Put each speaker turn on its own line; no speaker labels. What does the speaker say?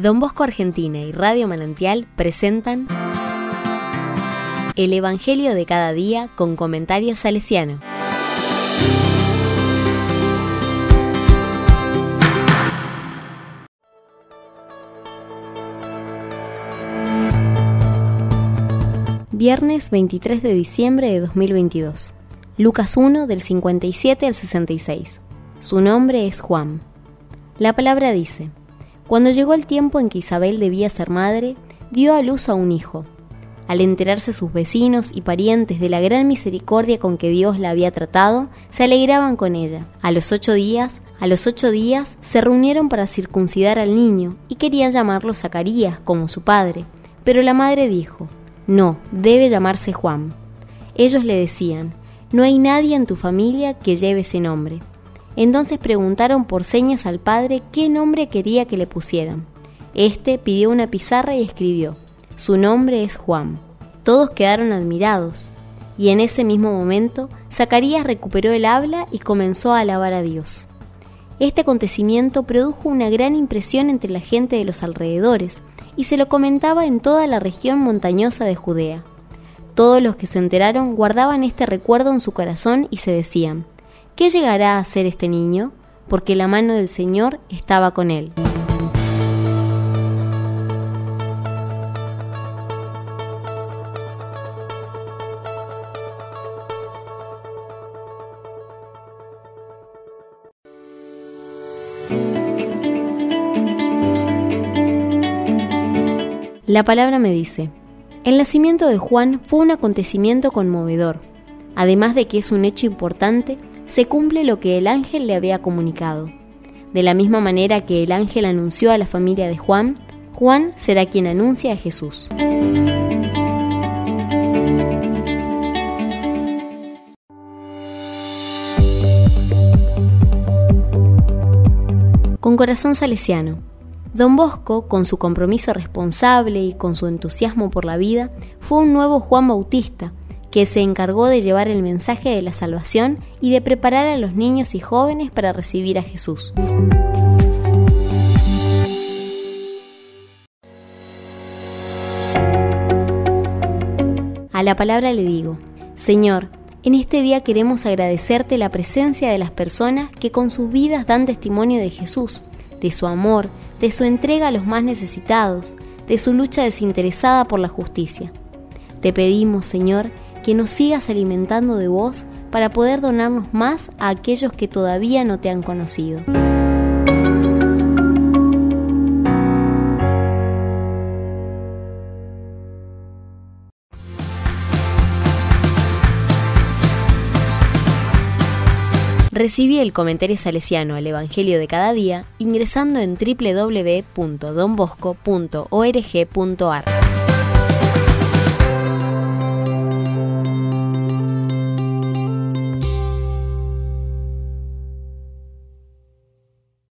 Don Bosco Argentina y Radio Manantial presentan El Evangelio de cada día con comentarios salesiano. Viernes 23 de diciembre de 2022. Lucas 1 del 57 al 66. Su nombre es Juan. La palabra dice, Cuando llegó el tiempo en que Isabel debía ser madre, dio a luz a un hijo. Al enterarse sus vecinos y parientes de la gran misericordia con que Dios la había tratado, se alegraban con ella. A los ocho días, a los ocho días, se reunieron para circuncidar al niño y querían llamarlo Zacarías, como su padre. Pero la madre dijo, No, debe llamarse Juan. Ellos le decían, no hay nadie en tu familia que lleve ese nombre. Entonces preguntaron por señas al padre qué nombre quería que le pusieran. Este pidió una pizarra y escribió, su nombre es Juan. Todos quedaron admirados, y en ese mismo momento Zacarías recuperó el habla y comenzó a alabar a Dios. Este acontecimiento produjo una gran impresión entre la gente de los alrededores, y se lo comentaba en toda la región montañosa de Judea. Todos los que se enteraron guardaban este recuerdo en su corazón y se decían, ¿qué llegará a ser este niño? Porque la mano del Señor estaba con él. La palabra me dice, el nacimiento de Juan fue un acontecimiento conmovedor. Además de que es un hecho importante, se cumple lo que el ángel le había comunicado. De la misma manera que el ángel anunció a la familia de Juan, Juan será quien anuncia a Jesús. Con corazón salesiano. Don Bosco, con su compromiso responsable y con su entusiasmo por la vida, fue un nuevo Juan Bautista, que se encargó de llevar el mensaje de la salvación y de preparar a los niños y jóvenes para recibir a Jesús. A la palabra le digo, Señor, en este día queremos agradecerte la presencia de las personas que con sus vidas dan testimonio de Jesús de su amor, de su entrega a los más necesitados, de su lucha desinteresada por la justicia. Te pedimos, Señor, que nos sigas alimentando de vos para poder donarnos más a aquellos que todavía no te han conocido. Recibí el comentario salesiano al Evangelio de cada día ingresando en www.donbosco.org.ar.